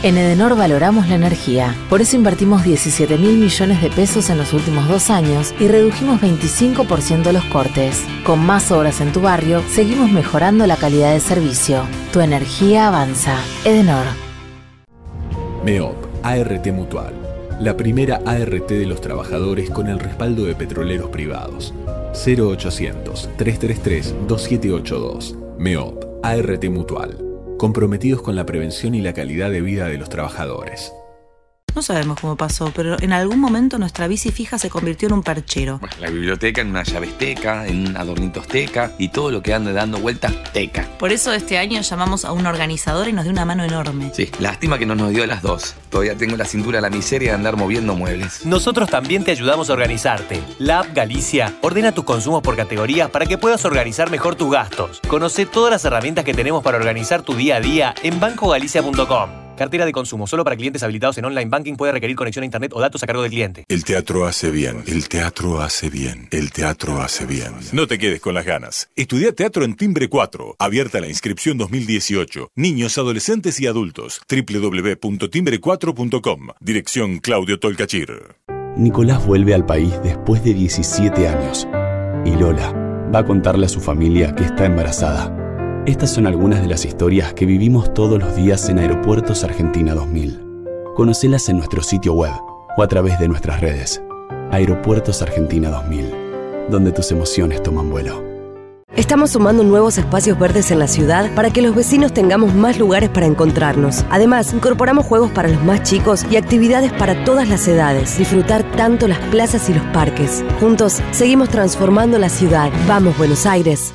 En Edenor valoramos la energía. Por eso invertimos 17 mil millones de pesos en los últimos dos años y redujimos 25% los cortes. Con más obras en tu barrio, seguimos mejorando la calidad de servicio. Tu energía avanza. Edenor. MEOP, ART Mutual. La primera ART de los trabajadores con el respaldo de petroleros privados. 0800-333-2782. MEOP, ART Mutual comprometidos con la prevención y la calidad de vida de los trabajadores. No sabemos cómo pasó, pero en algún momento nuestra bici fija se convirtió en un perchero. la biblioteca en una llave teca, en un adornito teca y todo lo que anda dando vueltas teca. Por eso este año llamamos a un organizador y nos dio una mano enorme. Sí, lástima que no nos dio las dos. Todavía tengo la cintura la miseria de andar moviendo muebles. Nosotros también te ayudamos a organizarte. La app Galicia ordena tus consumos por categorías para que puedas organizar mejor tus gastos. Conoce todas las herramientas que tenemos para organizar tu día a día en bancogalicia.com. Cartera de consumo solo para clientes habilitados en online banking puede requerir conexión a internet o datos a cargo del cliente. El teatro hace bien. El teatro hace bien. El teatro hace bien. No te quedes con las ganas. Estudia teatro en Timbre 4. Abierta la inscripción 2018. Niños, adolescentes y adultos. www.timbre4.com. Dirección Claudio Tolcachir. Nicolás vuelve al país después de 17 años. Y Lola va a contarle a su familia que está embarazada. Estas son algunas de las historias que vivimos todos los días en Aeropuertos Argentina 2000. Conocelas en nuestro sitio web o a través de nuestras redes. Aeropuertos Argentina 2000, donde tus emociones toman vuelo. Estamos sumando nuevos espacios verdes en la ciudad para que los vecinos tengamos más lugares para encontrarnos. Además, incorporamos juegos para los más chicos y actividades para todas las edades. Disfrutar tanto las plazas y los parques. Juntos, seguimos transformando la ciudad. Vamos, Buenos Aires.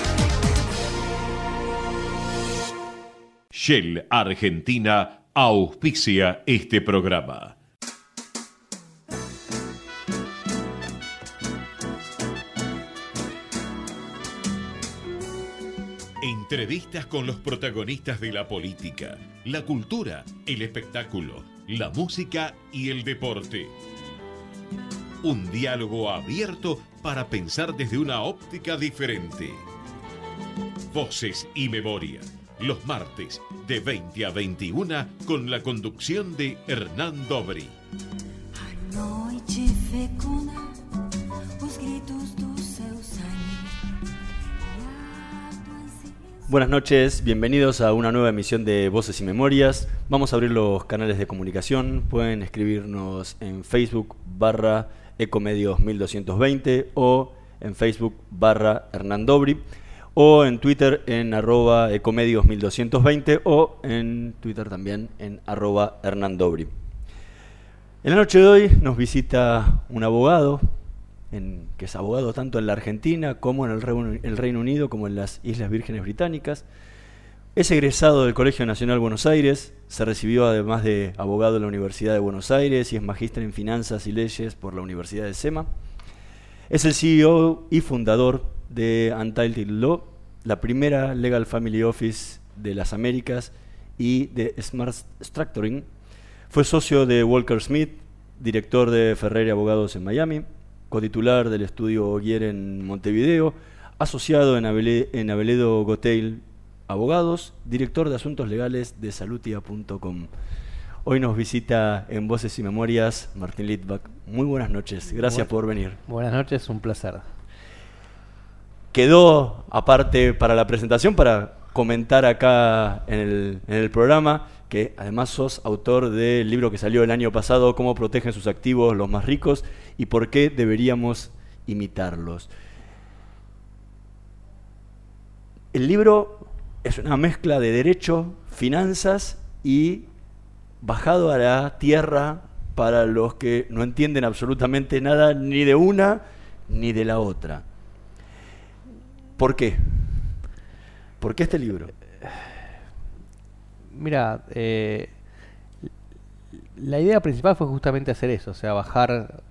Shell Argentina auspicia este programa. Entrevistas con los protagonistas de la política, la cultura, el espectáculo, la música y el deporte. Un diálogo abierto para pensar desde una óptica diferente. Voces y memoria los martes de 20 a 21 con la conducción de Hernán Dobri. Buenas noches, bienvenidos a una nueva emisión de Voces y Memorias. Vamos a abrir los canales de comunicación. Pueden escribirnos en Facebook barra Ecomedios 1220 o en Facebook barra Hernán Dobri o en Twitter en arroba ecomedios1220 o en Twitter también en arroba hernandobri. En la noche de hoy nos visita un abogado, que es abogado tanto en la Argentina como en el, el Reino Unido, como en las Islas Vírgenes Británicas. Es egresado del Colegio Nacional Buenos Aires, se recibió además de abogado en la Universidad de Buenos Aires y es magíster en Finanzas y Leyes por la Universidad de SEMA. Es el CEO y fundador de Untitled Law, la primera Legal Family Office de las Américas y de Smart Structuring. Fue socio de Walker Smith, director de Ferrer Abogados en Miami, cotitular del estudio Ogier en Montevideo, asociado en, en Aveledo Gotel Abogados, director de Asuntos Legales de Salutia.com. Hoy nos visita en Voces y Memorias Martín Litvak. Muy buenas noches, gracias por venir. Buenas noches, un placer quedó aparte para la presentación, para comentar acá en el, programa, que además sos autor del libro que salió el año pasado, Cómo protegen sus activos los más ricos y por qué deberíamos imitarlos. El libro es una mezcla de derecho, finanzas y bajado a la tierra para los que no entienden absolutamente nada ni de una ni de la otra. ¿Por qué? ¿Por qué este libro? mira, eh, la idea principal fue justamente hacer eso, o sea, bajar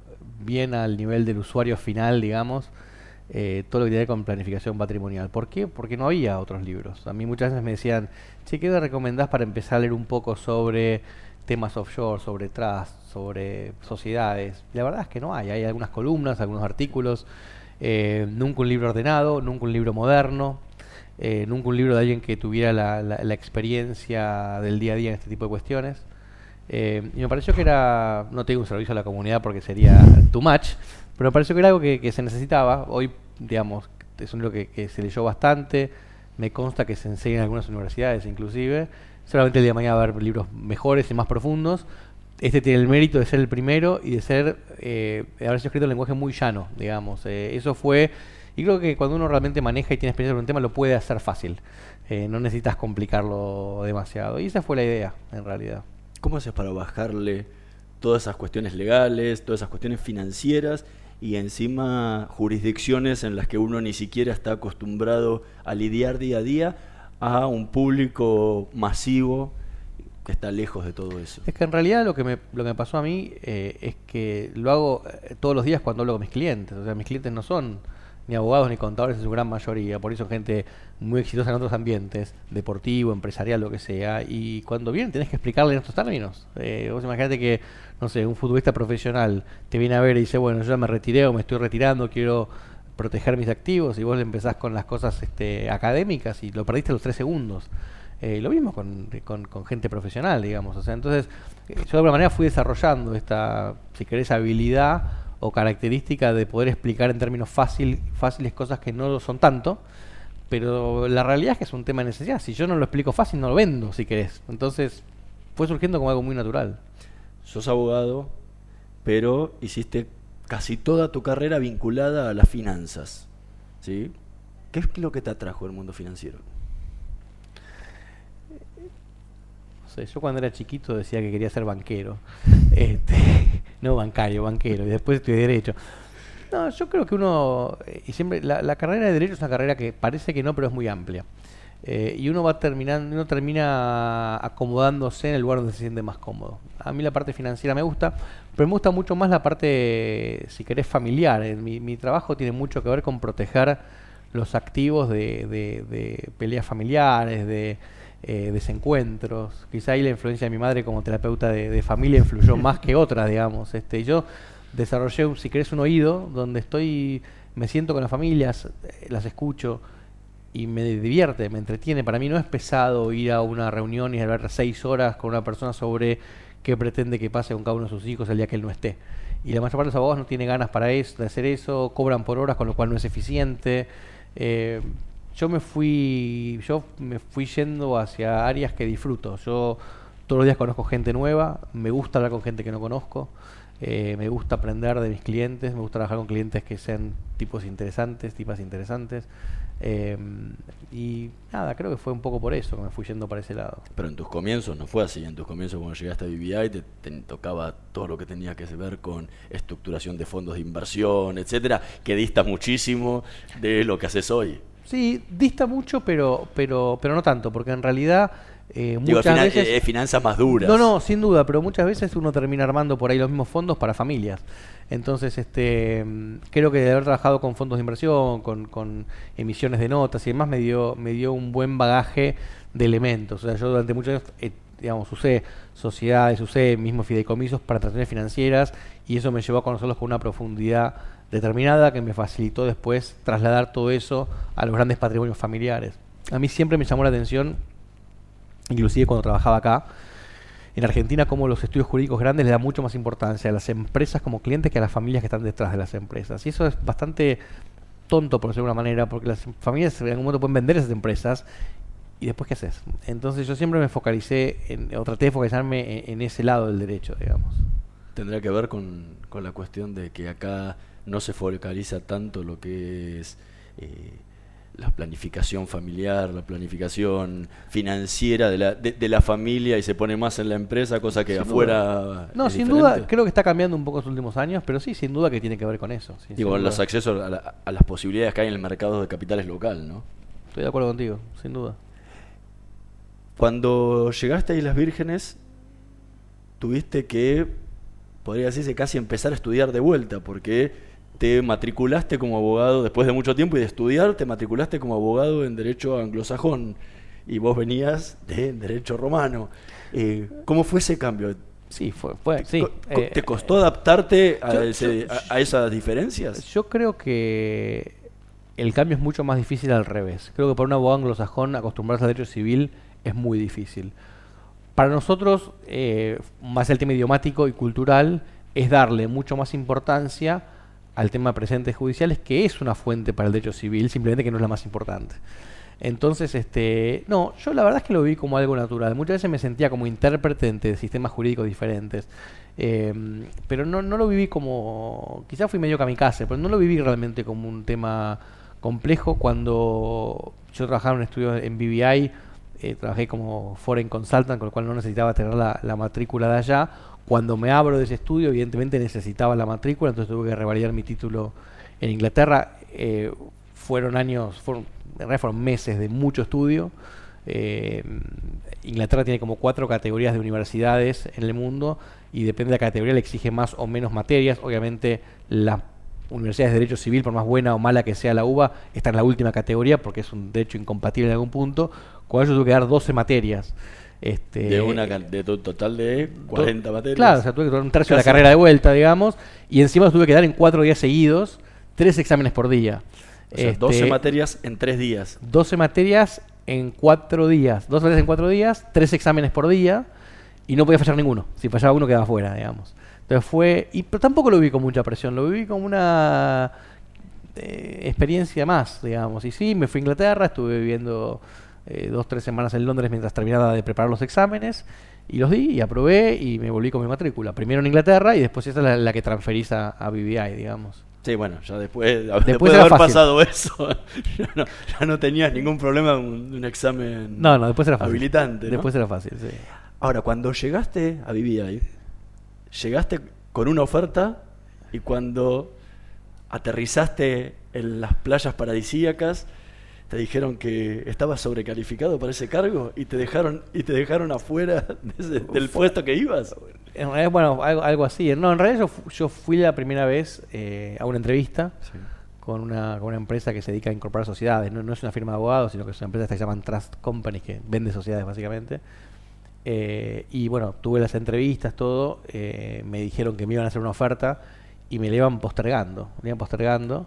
bien al nivel del usuario final, digamos, eh, todo lo que tiene con planificación patrimonial. ¿Por qué? Porque no había otros libros. A mí muchas veces me decían, che, ¿qué me recomendás para empezar a leer un poco sobre temas offshore, sobre trust, sobre sociedades? La verdad es que no hay. Hay algunas columnas, algunos artículos, eh, nunca un libro ordenado, nunca un libro moderno. Eh, nunca un libro de alguien que tuviera la, la, experiencia del día a día en este tipo de cuestiones. Eh, y me pareció que era, no tengo un servicio a la comunidad porque sería too much, pero me pareció que era algo que, se necesitaba. Hoy, digamos, es un libro que, se leyó bastante, me consta que se enseña en algunas universidades inclusive. Solamente el día de mañana va a haber libros mejores y más profundos. Este tiene el mérito de ser el primero y de ser, eh, haber escrito en lenguaje muy llano, digamos. Eh, eso fue y creo que cuando uno realmente maneja y tiene experiencia sobre un tema, lo puede hacer fácil. Eh, no necesitas complicarlo demasiado. Y esa fue la idea, en realidad. ¿Cómo haces para bajarle todas esas cuestiones legales, todas esas cuestiones financieras y encima jurisdicciones en las que uno ni siquiera está acostumbrado a lidiar día a día a un público masivo está lejos de todo eso. Es que en realidad lo que me, lo que me pasó a mí eh, es que lo hago eh, todos los días cuando hablo con mis clientes. O sea, mis clientes no son ni abogados ni contadores en su gran mayoría, por eso gente muy exitosa en otros ambientes, deportivo, empresarial, lo que sea, y cuando vienen tenés que explicarle en estos términos. Eh, vos imaginate que, no sé, un futbolista profesional te viene a ver y dice, bueno, yo ya me retiré o me estoy retirando, quiero proteger mis activos, y vos le empezás con las cosas este, académicas y lo perdiste los tres segundos. Eh, lo mismo con, con, gente profesional, digamos. O sea, entonces, eh, yo de alguna manera fui desarrollando esta, si querés, habilidad o característica de poder explicar en términos fácil, fáciles cosas que no lo son tanto, pero la realidad es que es un tema de necesidad. Si yo no lo explico fácil, no lo vendo, si querés. Entonces, fue surgiendo como algo muy natural. Sos abogado, pero hiciste casi toda tu carrera vinculada a las finanzas. ¿sí? ¿Qué es lo que te atrajo el mundo financiero? Yo cuando era chiquito decía que quería ser banquero. Este, no bancario, banquero. Y después estudié Derecho. No, yo creo que uno, eh, y siempre, la, carrera de Derecho es una carrera que parece que no, pero es muy amplia. Eh, y uno va terminando, uno termina acomodándose en el lugar donde se siente más cómodo. A mí la parte financiera me gusta, pero me gusta mucho más la parte, si querés, familiar. Mi, mi trabajo tiene mucho que ver con proteger los activos de, de peleas familiares, de, eh, desencuentros. Quizá ahí la influencia de mi madre como terapeuta de, familia influyó más que otras, digamos. Este, yo desarrollé, si querés, un oído donde estoy, me siento con las familias, eh, las escucho y me divierte, me entretiene. Para mí no es pesado ir a una reunión y hablar seis horas con una persona sobre qué pretende que pase con cada uno de sus hijos el día que él no esté. Y la mayor parte de los abogados no tiene ganas para eso, de hacer eso, cobran por horas, con lo cual no es eficiente. Eh, yo me fui, yo me fui yendo hacia áreas que disfruto. Yo todos los días conozco gente nueva, me gusta hablar con gente que no conozco, eh, me gusta aprender de mis clientes, me gusta trabajar con clientes que sean tipos interesantes, tipas interesantes. Em, y nada, creo que fue un poco por eso que me fui yendo para ese lado. Pero en tus comienzos no fue así. En tus comienzos, cuando llegaste a BBI, te, te, tocaba todo lo que tenía que ver con estructuración de fondos de inversión, etcétera, que dista muchísimo de lo que haces hoy. Sí, dista mucho, pero, pero, pero no tanto, porque en realidad eh, muchas veces... Es finanzas más duras. No, no, sin duda, pero muchas veces uno termina armando por ahí los mismos fondos para familias. Entonces, este, creo que de haber trabajado con fondos de inversión, con, con emisiones de notas y demás, me dio, me dio un buen bagaje de elementos. O sea, yo durante muchos años, eh, digamos, usé sociedades, usé mismos fideicomisos para transacciones financieras y eso me llevó a conocerlos con una profundidad determinada que me facilitó después trasladar todo eso a los grandes patrimonios familiares. A mí siempre me llamó la atención, inclusive cuando trabajaba acá, en Argentina como los estudios jurídicos grandes le dan mucho más importancia a las empresas como clientes que a las familias que están detrás de las empresas. Y eso es bastante tonto, por decirlo de alguna manera, porque las familias en algún momento pueden vender esas empresas y después qué haces. Entonces yo siempre me focalicé, en, o traté de focalizarme en, ese lado del derecho, digamos. Tendría que ver con, con la cuestión de que acá no se focaliza tanto lo que es eh, la planificación familiar, la planificación financiera de la, de, la familia y se pone más en la empresa, cosa que afuera... No, sin duda, creo que está cambiando un poco en los últimos años, pero sí, sin duda que tiene que ver con eso. Digo, los accesos a, a, las posibilidades que hay en el mercado de capitales local, ¿no? Estoy de acuerdo contigo, sin duda. Cuando llegaste a Islas Vírgenes, tuviste que, podría decirse, casi empezar a estudiar de vuelta, porque te matriculaste como abogado después de mucho tiempo y de estudiar, te matriculaste como abogado en Derecho Anglosajón y vos venías de Derecho Romano. Eh, ¿Cómo fue ese cambio? Sí, fue, fue sí. ¿Te Eh, costó adaptarte a, yo- ese- yo- a- a esas diferencias? Yo creo que el cambio es mucho más difícil al revés. Creo que para un abogado anglosajón acostumbrarse al derecho civil es muy difícil. Para nosotros, eh, más el tema idiomático y cultural, es darle mucho más importancia al tema de presentes judiciales, que es una fuente para el derecho civil, simplemente que no es la más importante. Entonces, este, no, yo la verdad es que lo vi como algo natural. Muchas veces me sentía como intérprete entre sistemas jurídicos diferentes. Eh, pero no, no lo viví como, quizás fui medio kamikaze, pero no lo viví realmente como un tema complejo cuando yo trabajaba en un estudio en BBI, eh, trabajé como foreign consultant, con lo cual no necesitaba tener la, la matrícula de allá. Cuando me abro de ese estudio, evidentemente necesitaba la matrícula, entonces tuve que revalidar mi título en Inglaterra. Eh, fueron años, fueron, fueron meses de mucho estudio. Eh, Inglaterra tiene como cuatro categorías de universidades en el mundo y depende de la categoría le exige más o menos materias. Obviamente las universidades de derecho civil, por más buena o mala que sea la UBA, está en la última categoría porque es un derecho incompatible en algún punto. Con ello tuve que dar 12 materias. Este, De una de to- total de 40 materias. Claro, o sea, tuve que tomar un tercio de la carrera de vuelta, digamos, y encima tuve que dar en cuatro días seguidos, tres exámenes por día. O sea, Este, 12 materias en 3 días. 12 materias en cuatro días, dos materias en cuatro días, tres exámenes por día, y no podía fallar ninguno. Si fallaba uno quedaba fuera, digamos. Entonces fue, y pero tampoco lo viví con mucha presión, lo viví como una eh, experiencia más, digamos. Y sí, me fui a Inglaterra, estuve viviendo eh, dos, tres semanas en Londres mientras terminaba de preparar los exámenes, y los di y aprobé y me volví con mi matrícula. Primero en Inglaterra y después esa es la, la que transferís a, a BBI, digamos. Sí, bueno, ya después, después, Después de haber fácil. pasado eso, ya no, ya no tenías ningún problema de un, examen No, no, después era fácil. habilitante. ¿no? Después era fácil, sí. Ahora, cuando llegaste a BBI, llegaste con una oferta y cuando aterrizaste en las playas paradisíacas, te dijeron que estabas sobrecalificado para ese cargo y te dejaron y te dejaron afuera de ese- del puesto que ibas. En realidad, bueno, algo, algo así. No, en realidad yo, fu- yo fui la primera vez eh, a una entrevista con, una, con una empresa que se dedica a incorporar sociedades. No, no es una firma de abogados, sino que es una empresa que se llaman Trust Companies, que vende sociedades básicamente. Eh, y bueno, tuve las entrevistas, todo. eh, me dijeron que me iban a hacer una oferta y me la iban postergando. Me iban postergando.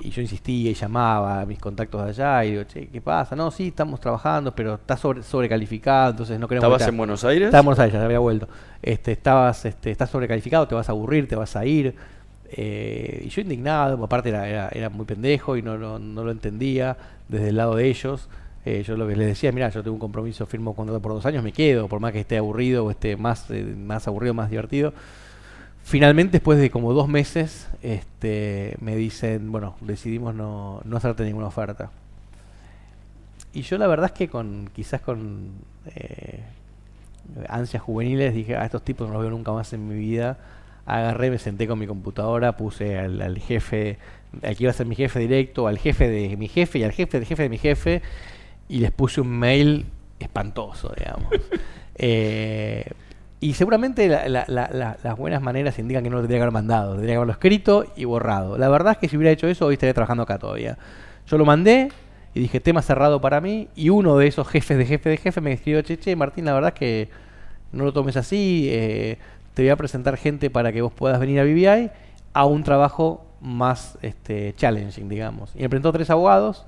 Y yo insistía y llamaba a mis contactos de allá y digo, che, ¿qué pasa? No, sí, estamos trabajando, pero está sobre, sobrecalificado, entonces no queremos... ¿Estabas en Buenos Aires? Estaba en Buenos Aires, ya había vuelto. Este, estabas, este, estás sobrecalificado, te vas a aburrir, te vas a ir. Eh, y yo indignado, aparte era, era, era muy pendejo y no, no, no lo entendía desde el lado de ellos. Eh, yo lo que les decía, mira, yo tengo un compromiso, firmo un contrato por dos años, me quedo, por más que esté aburrido o esté más, eh, más aburrido, más divertido. Finalmente, después de como dos meses, este, me dicen, bueno, decidimos no, no hacerte ninguna oferta. Y yo la verdad es que con quizás con eh, ansias juveniles dije, a estos tipos no los veo nunca más en mi vida. Agarré, me senté con mi computadora, puse al, al jefe, al que iba a ser mi jefe directo, al jefe de mi jefe y al jefe del jefe de mi jefe, y les puse un mail espantoso, digamos. Eh, y seguramente la- la- la- la- las buenas maneras indican que no lo tendría que haber mandado, tendría que haberlo escrito y borrado. La verdad es que si hubiera hecho eso, hoy estaría trabajando acá todavía. Yo lo mandé y dije, tema cerrado para mí, y uno de esos jefes de jefe de jefe me escribió, che, che, Martín, la verdad es que no lo tomes así, eh, te voy a presentar gente para que vos puedas venir a BBI a un trabajo más este, challenging, digamos. Y me presentó tres abogados,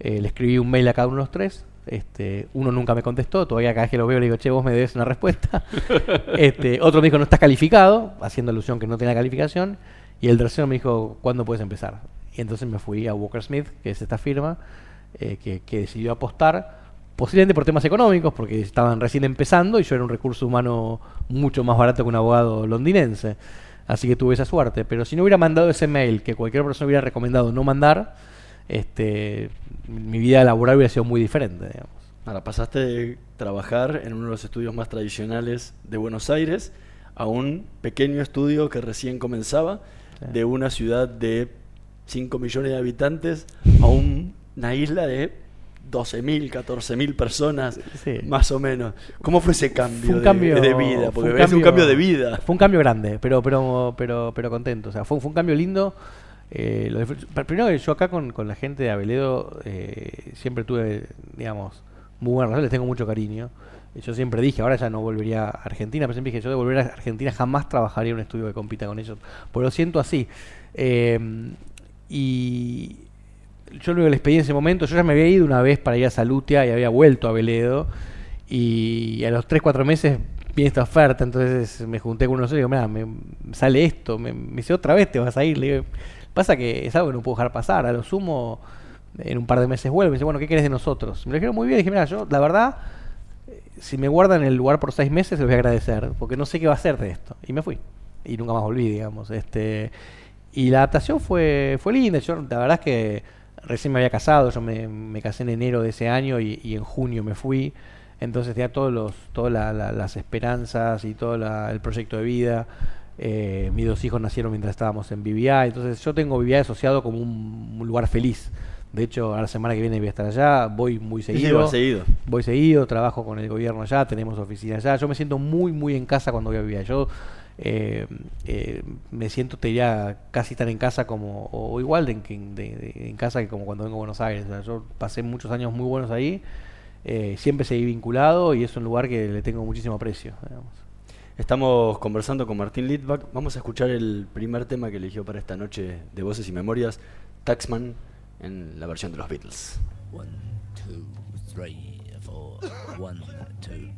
eh, le escribí un mail a cada uno de los tres, este, uno nunca me contestó, todavía cada vez que lo veo le digo, che, vos me debes una respuesta. este, otro me dijo, no estás calificado, haciendo alusión que no tenía calificación, y el tercero me dijo, ¿cuándo puedes empezar? Y entonces me fui a Walker Smith, que es esta firma, eh, que, que decidió apostar, posiblemente por temas económicos, porque estaban recién empezando y yo era un recurso humano mucho más barato que un abogado londinense. Así que tuve esa suerte. Pero si no hubiera mandado ese mail que cualquier persona hubiera recomendado no mandar, este, mi vida laboral hubiera sido muy diferente. Digamos. Ahora, pasaste de trabajar en uno de los estudios más tradicionales de Buenos Aires a un pequeño estudio que recién comenzaba, de una ciudad de 5 millones de habitantes a un- una isla de 12.000, 14.000 personas, Sí. más o menos. ¿Cómo fue ese cambio, Fue un de- cambio de, vida? fue Porque es un cambio de vida. Fue un cambio grande, pero pero pero pero contento. O sea, fue, fue un cambio lindo. Eh, lo primero que yo acá con, con la gente de Aveledo eh, siempre tuve, digamos, muy buena relación, les tengo mucho cariño. Y Yo siempre dije, ahora ya no volvería a Argentina, pero siempre dije, yo de volver a Argentina jamás trabajaría en un estudio que compita con ellos. Pues lo siento así. Eh, y yo luego la experiencia en ese momento, yo ya me había ido una vez para ir a Salutia y había vuelto a Veledo. Y a los 3, 4 meses viene esta oferta, entonces me junté con unos y digo, mira, me sale esto, me, me dice otra vez te vas a ir. Le digo, pasa que es algo que no puedo dejar pasar, a lo sumo en un par de meses vuelve. Me dice, bueno, ¿qué querés de nosotros? Me lo dijeron muy bien, dije, mira, yo la verdad, eh, si me guardan el lugar por seis meses, les voy a agradecer, porque no sé qué va a hacer de esto. Y me fui. Y nunca más volví, digamos. este Y la adaptación fue, fue linda. Yo, la verdad es que recién me había casado, yo me, me casé en enero de ese año y, en junio me fui. Entonces tenía todos los, todas la- la- las esperanzas y todo el proyecto de vida. Eh, mis dos hijos nacieron mientras estábamos en BBI. Entonces yo tengo BBI asociado como un, un lugar feliz. De hecho, a la semana que viene voy a estar allá, voy muy sí, seguido. Voy seguido, trabajo con el gobierno allá, tenemos oficina allá. Yo me siento muy, muy en casa cuando voy a BBI. Yo eh, eh, me siento, te diría, casi tan en casa como, o igual de, en- de- de- en casa que como cuando vengo a Buenos Aires. O sea, yo pasé muchos años muy buenos ahí, eh, siempre seguí vinculado y es un lugar que le tengo muchísimo aprecio. digamos. Estamos conversando con Martín Litvak. Vamos a escuchar el primer tema que eligió para esta noche de Voces y Memorias, Taxman, en la versión de los Beatles. One, two, three, four. One, two.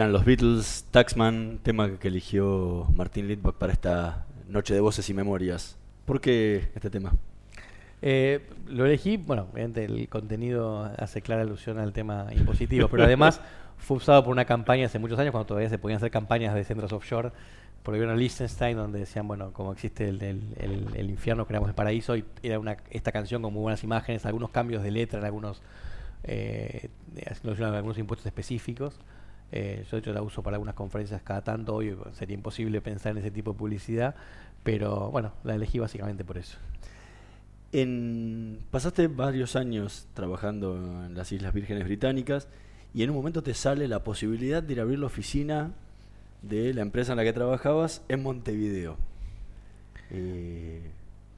Eran los Beatles, Taxman, tema que eligió Martín Litvak para esta noche de Voces y Memorias. ¿Por qué este tema? Eh, lo elegí, bueno, obviamente el contenido hace clara alusión al tema impositivo, pero además fue usado por una campaña hace muchos años, cuando todavía se podían hacer campañas de centros offshore, por el gobierno Liechtenstein, donde decían, bueno, como existe el, el- el- el infierno, creamos el paraíso, y era una, esta canción con muy buenas imágenes, algunos cambios de letra, en algunos, eh, algunos impuestos específicos. Eh, yo de hecho la uso para algunas conferencias cada tanto, hoy sería imposible pensar en ese tipo de publicidad, pero bueno, la elegí básicamente por eso. Pasaste varios años trabajando en las Islas Vírgenes Británicas y en un momento te sale la posibilidad de ir a abrir la oficina de la empresa en la que trabajabas en Montevideo. Eh,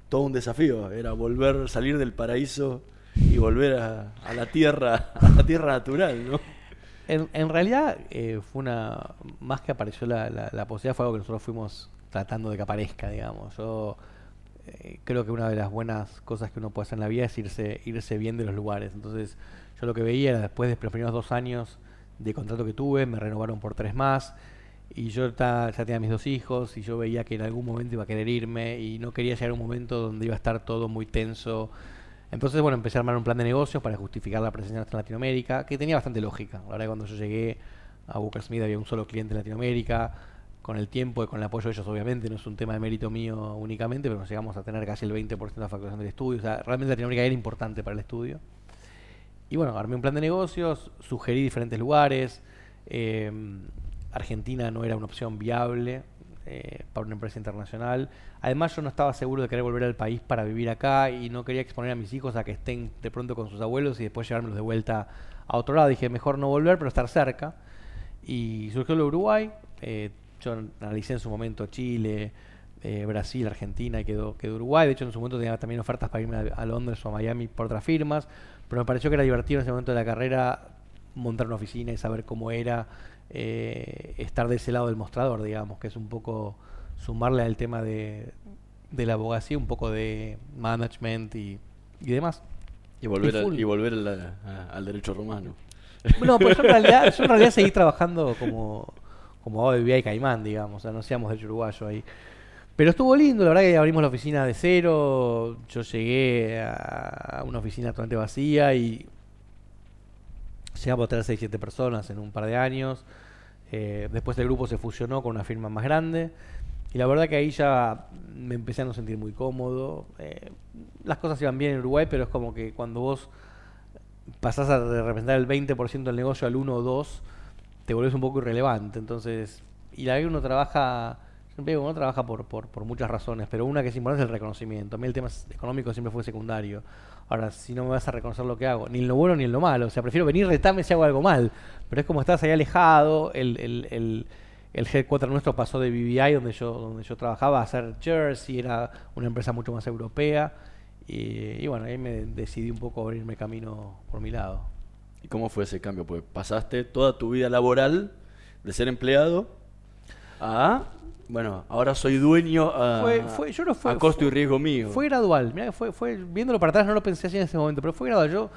todo un desafío, era volver, salir del paraíso y volver a la tierra, a la tierra natural, ¿no? En, realidad eh, fue una. Más que apareció la, la, la posibilidad, fue algo que nosotros fuimos tratando de que aparezca, digamos. Yo eh, creo que una de las buenas cosas que uno puede hacer en la vida es irse, irse bien de los lugares. Entonces, yo lo que veía era después de los primeros dos años de contrato que tuve, me renovaron por tres más. Y yo ta- ya tenía mis dos hijos y yo veía que en algún momento iba a querer irme y no quería llegar a un momento donde iba a estar todo muy tenso. Entonces, bueno, empecé a armar un plan de negocios para justificar la presencia en Latinoamérica, que tenía bastante lógica. La verdad cuando yo llegué a Booker Smith había un solo cliente en Latinoamérica. Con el tiempo y con el apoyo de ellos, obviamente, no es un tema de mérito mío únicamente, pero nos llegamos a tener casi el 20% de facturación del estudio. O sea, realmente Latinoamérica era importante para el estudio. Y bueno, armé un plan de negocios, sugerí diferentes lugares. eh, Argentina no era una opción viable eh, para una empresa internacional. Además, yo no estaba seguro de querer volver al país para vivir acá y no quería exponer a mis hijos a que estén de pronto con sus abuelos y después llevármelos de vuelta a otro lado. Dije, mejor no volver, pero estar cerca. Y surgió lo Uruguay. eh, yo analicé en su momento Chile, eh, Brasil, Argentina y quedó, quedó Uruguay. De hecho, en su momento tenía también ofertas para irme a, a Londres o a Miami por otras firmas. Pero me pareció que era divertido en ese momento de la carrera montar una oficina y saber cómo era eh, estar de ese lado del mostrador, digamos, que es un poco sumarle al tema de, de la abogacía, un poco de management y, y demás. Y volver, a- full. y volver al, a- al derecho romano. No, pero yo en realidad, yo en realidad seguí trabajando como, como abogado y Caimán, digamos, o sea, no hacíamos derecho uruguayo ahí. Pero estuvo lindo, la verdad que abrimos la oficina de cero, yo llegué a una oficina totalmente vacía y llegamos a tener 6, 7 personas en un par de años. Eh, después el grupo se fusionó con una firma más grande. Y la verdad que ahí ya me empecé a no sentir muy cómodo. Eh, las cosas iban bien en Uruguay, pero es como que cuando vos pasás a representar el 20% del negocio al 1 o 2, te volvés un poco irrelevante. Entonces, y la que uno trabaja, siempre digo, uno trabaja por, por, muchas razones, pero una que es importante es el reconocimiento. A mí el tema económico siempre fue secundario. Ahora, si no me vas a reconocer lo que hago, ni en lo bueno ni en lo malo, o sea, prefiero venir retarme si hago algo mal, pero es como estás ahí alejado, el, el, el, el headquarter nuestro pasó de BBI, donde yo, donde yo trabajaba, a hacer Jersey, era una empresa mucho más europea, y, y bueno, ahí me decidí un poco abrirme camino por mi lado. ¿Y cómo fue ese cambio? Pues pasaste toda tu vida laboral de ser empleado a, bueno, ahora soy dueño a, Fue- fue- yo no fue- a costo y riesgo mío. Fue gradual, mirá fue, fue, viéndolo para atrás no lo pensé así en ese momento, pero fue gradual. Yo,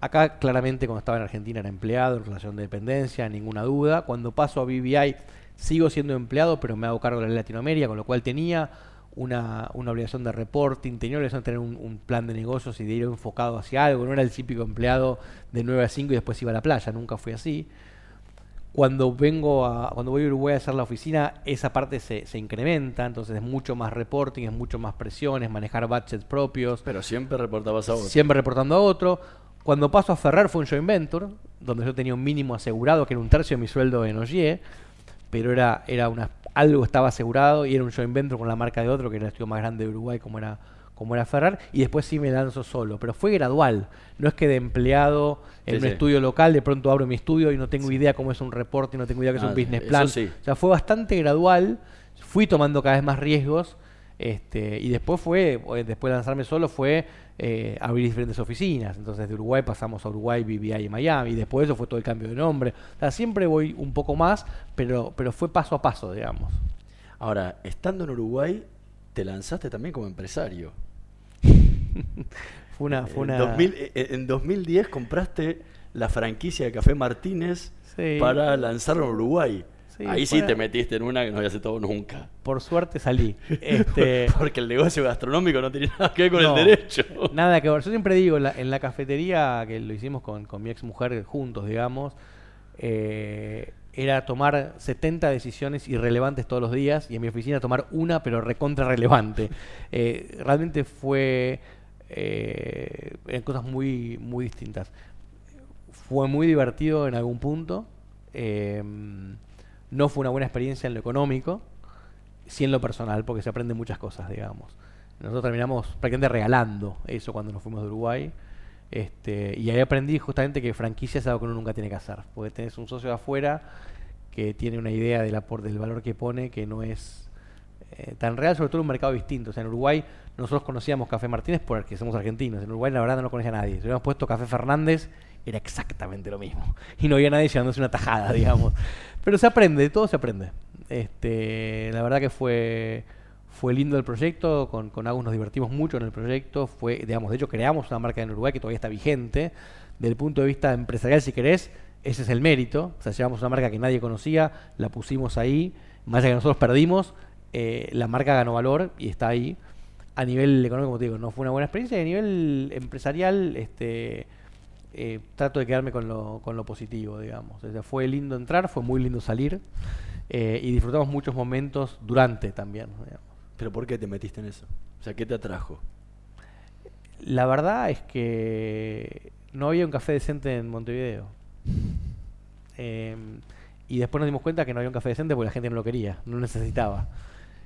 acá claramente cuando estaba en Argentina era empleado, en relación de dependencia, ninguna duda. Cuando paso a BBI sigo siendo empleado, pero me hago cargo de la Latinoamérica, con lo cual tenía una, una obligación de reporting, tenía obligación de tener un, un plan de negocios y de ir enfocado hacia algo. No era el típico empleado de 9 a 5 y después iba a la playa, nunca fui así. Cuando vengo a, cuando voy a Uruguay a hacer la oficina, esa parte se, se incrementa, entonces es mucho más reporting, es mucho más presiones, manejar budgets propios. Pero siempre reportabas a otro. Siempre reportando a otro. Cuando paso a Ferrar fue un joint venture, donde yo tenía un mínimo asegurado, que era un tercio de mi sueldo en Ogier, pero era, era una, algo estaba asegurado y era un joint venture con la marca de otro, que era el estudio más grande de Uruguay, como era, como era Ferrar, y después sí me lanzo solo, pero fue gradual. No es que de empleado en Sí, un sí. estudio local de pronto abro mi estudio y no tengo idea cómo es un reporte, no tengo idea qué es Ah, un business eso plan. O sea, fue bastante gradual, fui tomando cada vez más riesgos, este, y después fue, eh, después de lanzarme solo, fue eh, abrir diferentes oficinas. Entonces de Uruguay pasamos a Uruguay, BBI y Miami, y después eso fue todo el cambio de nombre. O sea, siempre voy un poco más, pero, pero fue paso a paso, digamos. Ahora, estando en Uruguay, te lanzaste también como empresario. Fue una, fue En una... 2000 eh, en 2010 compraste la franquicia de Café Martínez Sí. para lanzarlo en Uruguay. Sí, Ahí sí te metiste en una que no habías estado nunca. Por suerte salí. Este, Porque el negocio gastronómico no tiene nada que ver con No, el derecho. Nada que ver. Yo siempre digo, en la, en la cafetería que lo hicimos con, con mi ex mujer juntos, digamos, eh, era tomar 70 decisiones irrelevantes todos los días y en mi oficina tomar una, pero recontra relevante. Eh, realmente fue. Eh, eran cosas muy, muy distintas. Fue muy divertido en algún punto. eh, no fue una buena experiencia en lo económico, sí en lo personal, porque se aprenden muchas cosas, digamos. Nosotros terminamos prácticamente regalando eso cuando nos fuimos de Uruguay. Este, y ahí aprendí justamente que franquicia es algo que uno nunca tiene que hacer. Porque tenés un socio de afuera que tiene una idea del aporte, del valor que pone que no es eh, tan real, sobre todo en un mercado distinto. O sea, en Uruguay nosotros conocíamos Café Martínez porque somos argentinos. En Uruguay la verdad no conocía nadie. Si hubiéramos puesto Café Fernández, era exactamente lo mismo. Y no había nadie llevándose una tajada, digamos. Pero se aprende, de todo se aprende. Este, la verdad que fue, fue lindo el proyecto, con, con Agus nos divertimos mucho en el proyecto. Fue, digamos, de hecho creamos una marca en Uruguay que todavía está vigente. Desde el punto de vista empresarial, si querés, ese es el mérito. O sea, llevamos una marca que nadie conocía, la pusimos ahí, más allá que nosotros perdimos, eh, la marca ganó valor y está ahí. A nivel económico, como te digo, no fue una buena experiencia. Y a nivel empresarial, este, eh, trato de quedarme con lo, con lo positivo, digamos. O sea, fue lindo entrar, fue muy lindo salir eh, y disfrutamos muchos momentos durante también. digamos. ¿Pero por qué te metiste en eso? O sea, ¿qué te atrajo? La verdad es que no había un café decente en Montevideo. Eh, y después nos dimos cuenta que no había un café decente porque la gente no lo quería, no lo necesitaba.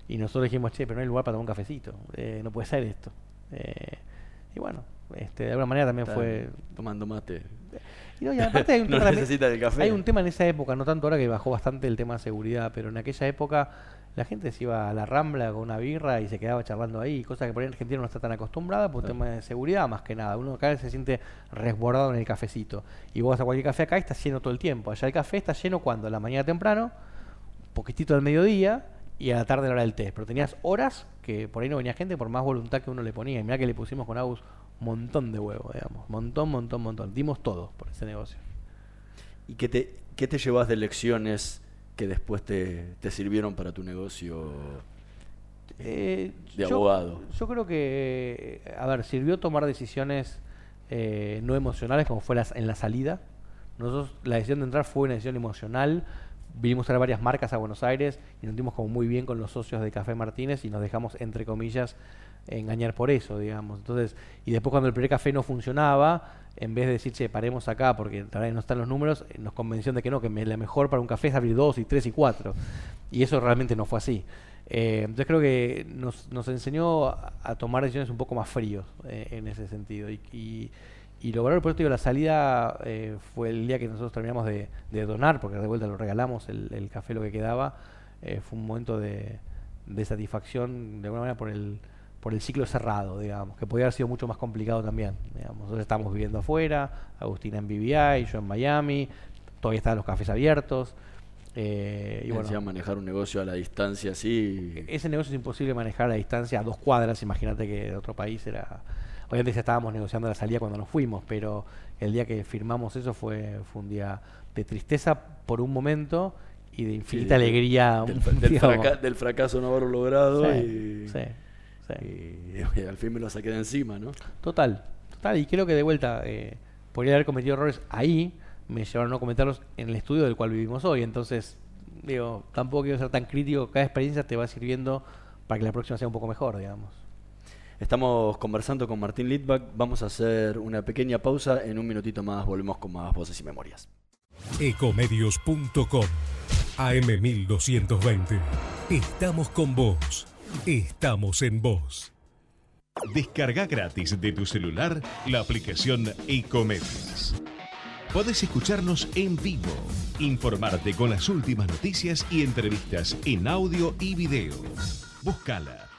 Y nosotros dijimos, che, pero no hay lugar para tomar un cafecito. eh, no puede ser esto. Eh, y bueno, este, de alguna manera también Está fue... Tomando mate. Y no, y aparte hay un, No tema necesita el café. hay un tema en esa época, no tanto ahora que bajó bastante el tema de seguridad, pero en aquella época la gente se iba a la Rambla con una birra y se quedaba charlando ahí, cosa que por ahí en Argentina no está tan acostumbrada por Claro. tema de seguridad más que nada. Uno acá se siente resguardado en el cafecito. Y vos vas a cualquier café acá y está lleno todo el tiempo. Allá el café está lleno cuando, a la mañana temprano, un poquitito al mediodía y a la tarde a la hora del té. Pero tenías horas que por ahí no venía gente por más voluntad que uno le ponía. Y mira que le pusimos con Agus un montón de huevo, digamos. Montón, montón, montón. Dimos todo por ese negocio. ¿Y qué te, qué te llevas de lecciones que después te, te sirvieron para tu negocio Eh, de yo- abogado? Yo creo que, eh, a ver, sirvió tomar decisiones eh, no emocionales como fue las, en la salida. Nosotros, la decisión de entrar fue una decisión emocional. Vinimos a traer varias marcas a Buenos Aires y nos dimos como muy bien con los socios de Café Martínez y nos dejamos, entre comillas, engañar por eso, digamos. Entonces, y después cuando el primer café no funcionaba, en vez de decir, che, paremos acá porque no están los números, eh, nos convenció de que no, que la mejor para un café es abrir dos y tres y cuatro. Y eso realmente no fue así. Eh, creo que nos, nos enseñó a, tomar decisiones un poco más fríos eh, en ese sentido. Y, y lo valoro, por eso digo, la salida eh, fue el día que nosotros terminamos de, de donar, porque de vuelta lo regalamos, el, el café lo que quedaba. eh, fue un momento de, de satisfacción, de alguna manera, por el, por el ciclo cerrado, digamos, que podía haber sido mucho más complicado también. Digamos. Nosotros estábamos viviendo afuera, Agustina en BBI, yo en Miami, todavía estaban los cafés abiertos. eh, y Y bueno, manejar un negocio a la distancia así. ese negocio es imposible manejar a la distancia a dos cuadras. Imagínate que de otro país era. Obviamente ya estábamos negociando la salida cuando nos fuimos, pero el día que firmamos eso fue, fue un día de tristeza por un momento y de infinita Sí, alegría. Del, un- del digamos. fraca- del fracaso no haberlo logrado Sí, y, sí, y- y al fin me lo saqué de encima, ¿no? Total, total. Y creo que de vuelta, eh, podría haber cometido errores ahí, me llevaron a no cometerlos en el estudio del cual vivimos hoy. Entonces, digo, tampoco quiero ser tan crítico. Cada experiencia te va sirviendo para que la próxima sea un poco mejor, digamos. Estamos conversando con Martín Litvak. Vamos a hacer una pequeña pausa. En un minutito más volvemos con más voces y memorias. Ecomedios.com AM1220. Estamos con vos. Estamos en vos. Descarga gratis de tu celular la aplicación Ecomedios. Podés escucharnos en vivo, informarte con las últimas noticias y entrevistas en audio y video. Búscala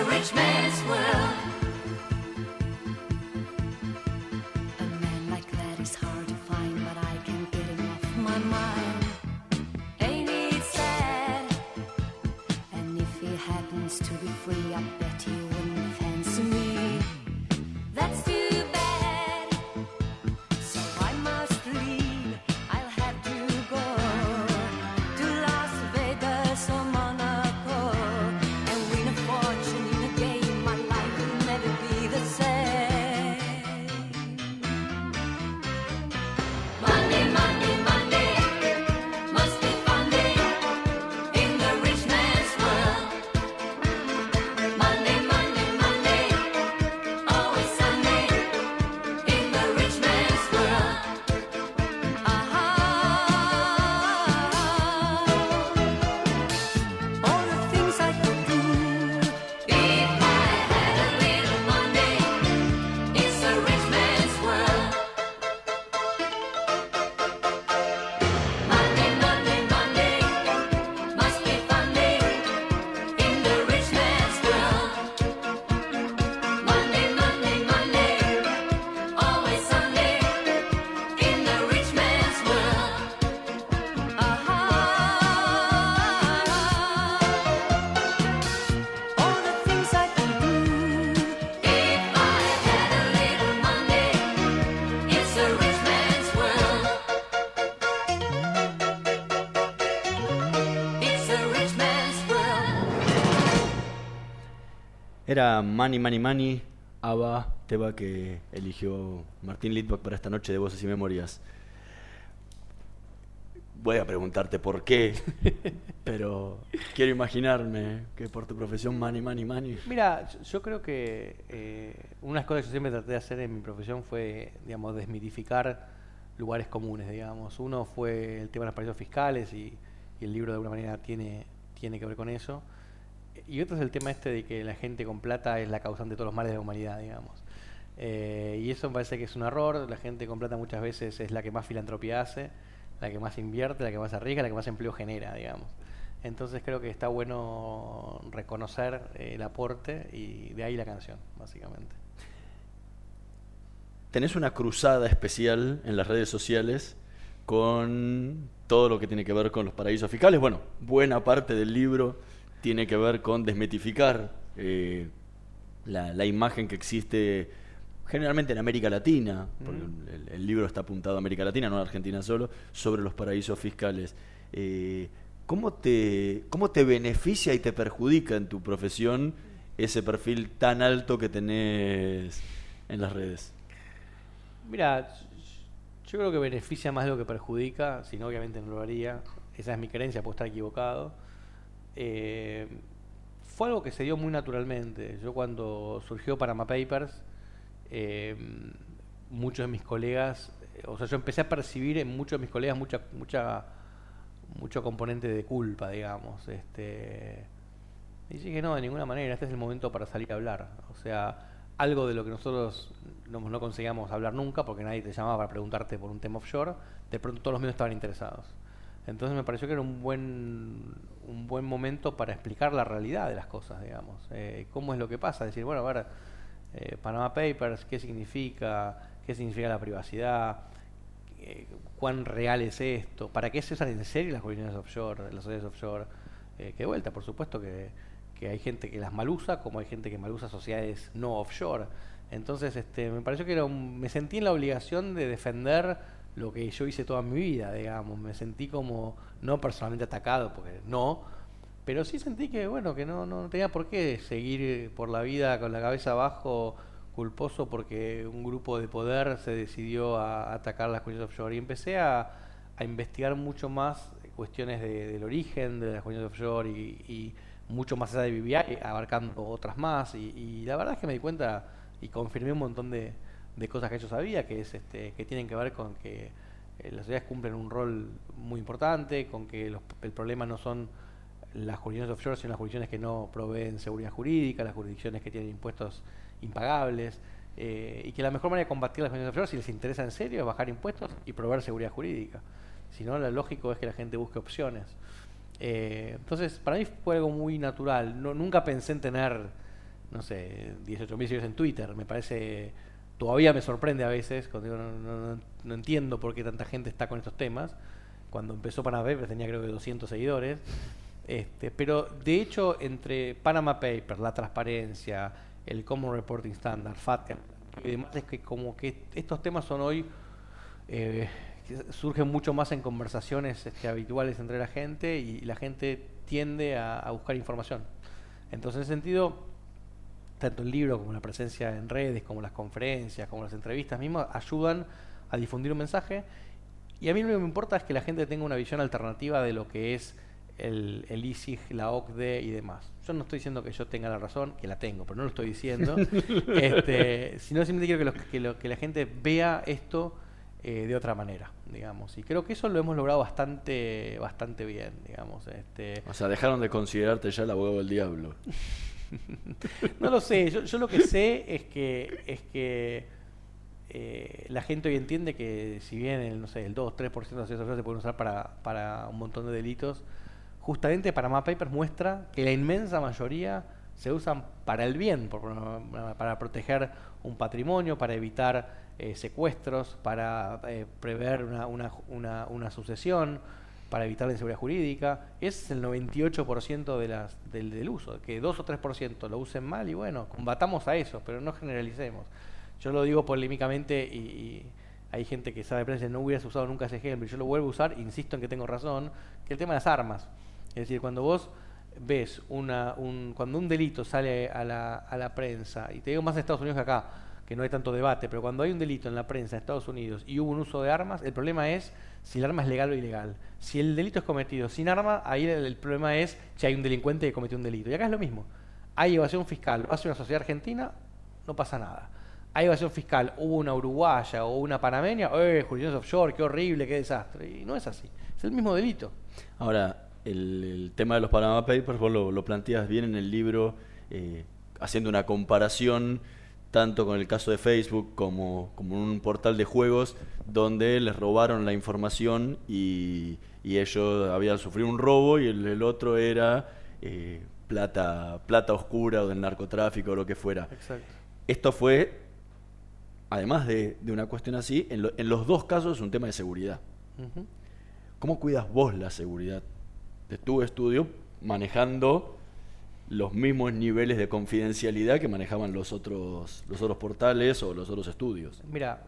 a rich man's world. Era Money, Money, Money, ABBA, tema que eligió Martín Litvak para esta noche de Voces y Memorias. Voy a preguntarte por qué, pero quiero imaginarme que por tu profesión Money, Money, Money. Mira, yo- yo creo que eh, una de las cosas que yo siempre traté de hacer en mi profesión fue, digamos, desmitificar lugares comunes, digamos. Uno fue el tema de los paraísos fiscales y, y el libro de alguna manera tiene, tiene que ver con eso. Y otro es el tema este de que la gente con plata es la causante de todos los males de la humanidad, digamos. Eh, y eso me parece que es un error. La gente con plata muchas veces es la que más filantropía hace, la que más invierte, la que más arriesga, la que más empleo genera, digamos. Entonces creo que está bueno reconocer eh, el aporte y de ahí la canción, básicamente. Tenés una cruzada especial en las redes sociales con todo lo que tiene que ver con los paraísos fiscales. Bueno, buena parte del libro tiene que ver con desmitificar eh, la, la imagen que existe generalmente en América Latina, porque Mm. el, el libro está apuntado a América Latina, no a Argentina solo, sobre los paraísos fiscales. Eh, ¿cómo, te, ¿Cómo te beneficia y te perjudica en tu profesión ese perfil tan alto que tenés en las redes? Mira, yo creo que beneficia más de lo que perjudica, si no obviamente no lo haría. Esa es mi creencia, puedo estar equivocado. Eh, fue algo que se dio muy naturalmente. Yo cuando surgió Panama Papers, eh, muchos de mis colegas, o sea, yo empecé a percibir en muchos de mis colegas mucha, mucha, mucho componente de culpa, digamos. Este, y dije, no, de ninguna manera, este es el momento para salir a hablar. O sea, algo de lo que nosotros no, no conseguíamos hablar nunca, porque nadie te llamaba para preguntarte por un tema offshore, de pronto todos los medios estaban interesados. Entonces me pareció que era un buen, un buen momento para explicar la realidad de las cosas, digamos. Eh, ¿Cómo es lo que pasa? Decir, bueno, a ver, eh, Panama Papers, ¿qué significa? ¿Qué significa la privacidad? Eh, ¿Cuán real es esto? ¿Para qué se usan en serio las jurisdicciones offshore, las sociedades offshore? Que vuelta, por supuesto que, que hay gente que las mal usa, como hay gente que mal usa sociedades no offshore. Entonces, este, me pareció que era un- me sentí en la obligación de defender lo que yo hice toda mi vida, digamos. Me sentí como, no personalmente atacado, porque no, pero sí sentí que, bueno, que no, no tenía por qué seguir por la vida con la cabeza abajo, culposo porque un grupo de poder se decidió a atacar las cuestiones offshore. Y empecé a, a investigar mucho más cuestiones de- del origen de las cuestiones offshore y, y mucho más allá de BBI, abarcando otras más. Y, y la verdad es que me di cuenta y confirmé un montón de, de cosas que yo sabía, que, es, este, que tienen que ver con que eh, las sociedades cumplen un rol muy importante, con que los- el problema no son las jurisdicciones offshore, sino las jurisdicciones que no proveen seguridad jurídica, las jurisdicciones que tienen impuestos impagables, eh, y que la mejor manera de combatir las jurisdicciones offshore, si les interesa en serio, es bajar impuestos y proveer seguridad jurídica. Si no, lo lógico es que la gente busque opciones. Eh, entonces, para mí fue algo muy natural. No, nunca pensé en tener, no sé, 18.000 seguidores en Twitter. Me parece, todavía me sorprende a veces, cuando digo, no, no- no- entiendo por qué tanta gente está con estos temas. Cuando empezó Panama Papers tenía creo que 200 seguidores. Este, pero de hecho, entre Panama Papers, la transparencia, el Common Reporting Standard, FATCA y demás, es que como que estos temas son hoy eh, surgen mucho más en conversaciones este, habituales entre la gente y la gente tiende a, a buscar información. Entonces, en ese sentido, tanto el libro como la presencia en redes, como las conferencias, como las entrevistas mismas, ayudan a difundir un mensaje. Y a mí lo que me importa es que la gente tenga una visión alternativa de lo que es el, el ISIG, la OCDE y demás. Yo no estoy diciendo que yo tenga la razón, que la tengo, pero no lo estoy diciendo. este, sino simplemente quiero que, lo- que lo- que la gente vea esto eh, de otra manera, digamos. Y creo que eso lo hemos logrado bastante, bastante bien, digamos. Este, O sea, dejaron de considerarte ya el abogado del diablo. no lo sé, yo, yo lo que sé es que es que eh, la gente hoy entiende que si bien el, no sé, el 2 3% de las sociedades se pueden usar para, para un montón de delitos, justamente Panama Papers muestra que la inmensa mayoría se usan para el bien, para proteger un patrimonio, para evitar eh, secuestros, para eh, prever una, una, una sucesión, para evitar la inseguridad jurídica. Es el 98% de las, del, del uso. Que 2 o 3% lo usen mal y bueno, combatamos a eso, pero no generalicemos. Yo lo digo polémicamente y, y hay gente que sabe prensa no hubieras usado nunca ese ejemplo. y Yo lo vuelvo a usar, insisto en que tengo razón, que el tema de las armas. Es decir, cuando vos ves una, un, cuando un delito sale a la, a la prensa, y te digo más en Estados Unidos que acá, que no hay tanto debate, pero cuando hay un delito en la prensa en Estados Unidos y hubo un uso de armas, el problema es si el arma es legal o ilegal. Si el delito es cometido sin arma, ahí el, problema es si hay un delincuente que cometió un delito. Y acá es lo mismo. Hay evasión fiscal, lo hace una sociedad argentina, no pasa nada. Hay evasión fiscal, hubo una uruguaya o una panameña, ¡eh, jurisdicciones offshore, qué horrible, qué desastre! Y no es así, es el mismo delito. Ahora, el, el tema de los Panama Papers, vos lo, lo planteas bien en el libro, eh, haciendo una comparación tanto con el caso de Facebook como, como un portal de juegos donde les robaron la información y, y ellos habían sufrido un robo y el, el otro era eh, plata, plata oscura o del narcotráfico o lo que fuera. Exacto. Esto fue, además de, de una cuestión así, en, lo- en los dos casos un tema de seguridad. ¿Cómo cuidas vos la seguridad de tu estudio manejando los mismos niveles de confidencialidad que manejaban los otros, los otros portales o los otros estudios? Mira,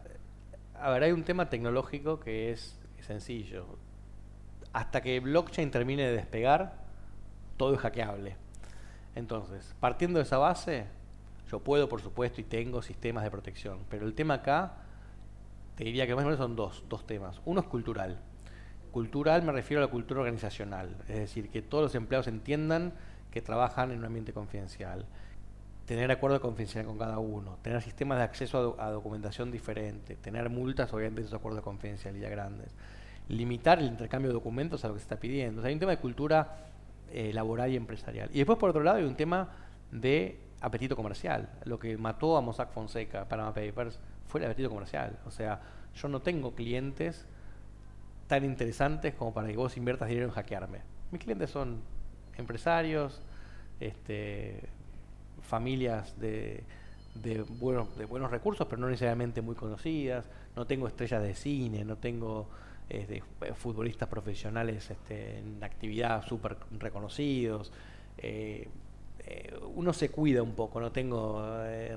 a ver, hay un tema tecnológico que es sencillo. Hasta que blockchain termine de despegar, todo es hackeable. Entonces, partiendo de esa base, yo puedo, por supuesto, y tengo sistemas de protección. Pero el tema acá, te diría que más o menos son dos, dos temas. Uno es cultural. Cultural me refiero a la cultura organizacional. Es decir, que todos los empleados entiendan que trabajan en un ambiente confidencial. Tener acuerdo de confidencialidad con cada uno. Tener sistemas de acceso a, do- a documentación diferente. Tener multas, obviamente, en esos acuerdos de confidencialidad grandes. Limitar el intercambio de documentos a lo que se está pidiendo. Hay un tema de cultura eh, laboral y empresarial. Y después, por otro lado, hay un tema de apetito comercial. Lo que mató a Mossack Fonseca, Panama Papers, fue el apetito comercial. O sea, yo no tengo clientes tan interesantes como para que vos inviertas dinero en hackearme. Mis clientes son empresarios, este, familias de, de, buenos, de buenos recursos, pero no necesariamente muy conocidas. No tengo estrellas de cine, no tengo este, futbolistas profesionales este, en actividad súper reconocidos. Eh, eh, uno se cuida un poco, no tengo eh,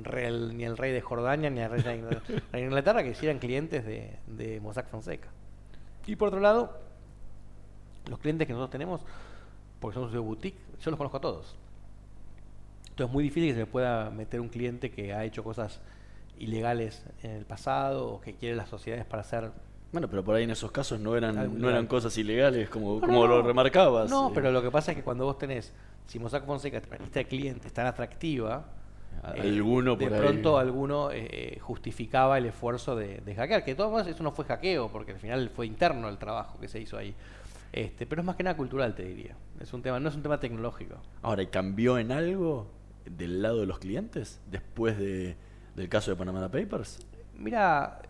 ni el rey de Jordania ni el rey de Ingl- de Inglaterra que si eran clientes de, de Mossack Fonseca. Y por otro lado, los clientes que nosotros tenemos, porque somos de boutique, yo los conozco a todos. Entonces es muy difícil que se me pueda meter un cliente que ha hecho cosas ilegales en el pasado o que quiere las sociedades para hacer Bueno, pero por ahí en esos casos no eran, no eran cosas ilegales como, No, como no, lo remarcabas. No, eh. pero lo que pasa es que cuando vos tenés, si Mossack Fonseca, la lista de clientes tan atractiva, eh, Alguno de ahí. pronto alguno eh, justificaba el esfuerzo de, de hackear, que de todas maneras eso no fue hackeo, porque al final fue interno el trabajo que se hizo ahí. Este, pero es más que nada cultural, te diría. Es un tema, no es un tema tecnológico. Ahora, ¿y cambió en algo del lado de los clientes después de, del caso de Panama Papers? Mira,